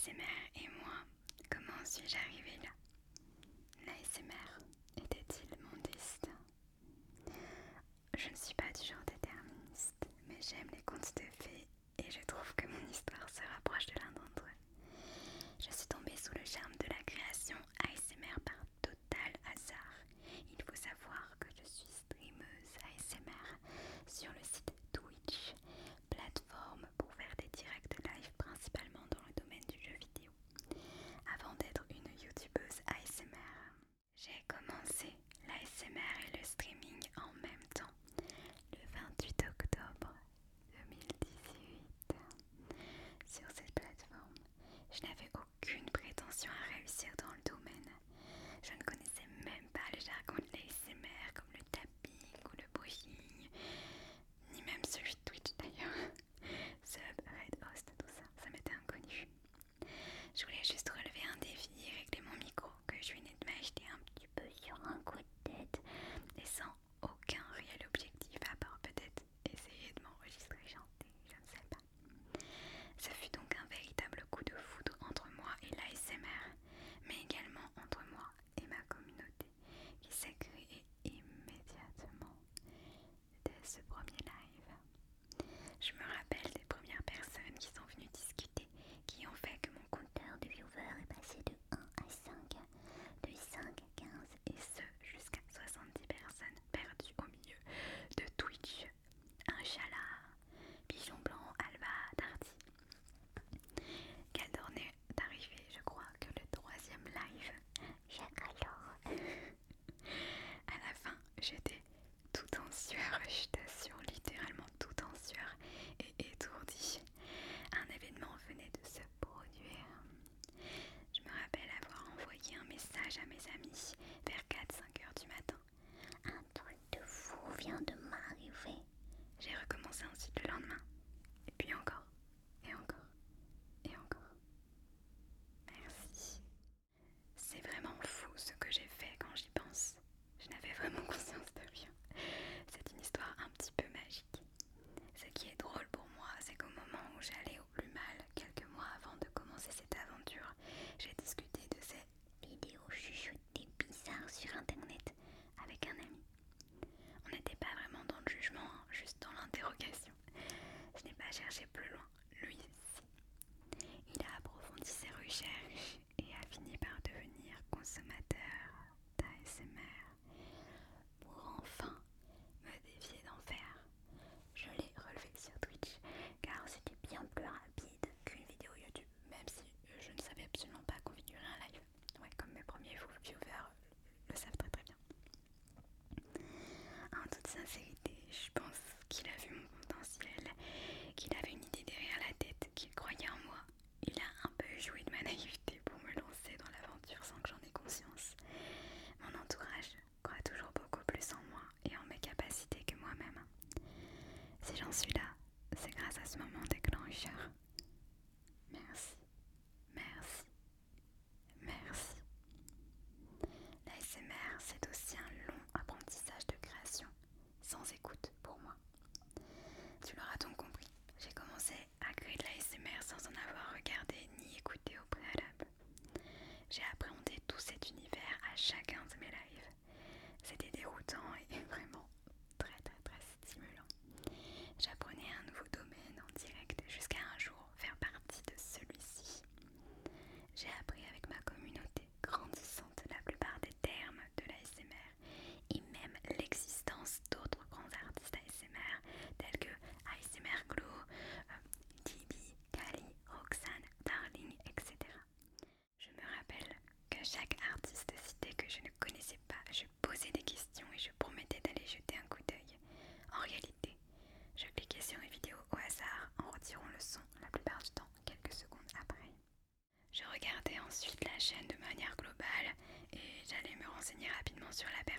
ASMR et moi. Comment suis-je arrivée là? j'en suis là, c'est grâce à ce moment déclencheur. de manière globale et j'allais me renseigner rapidement sur la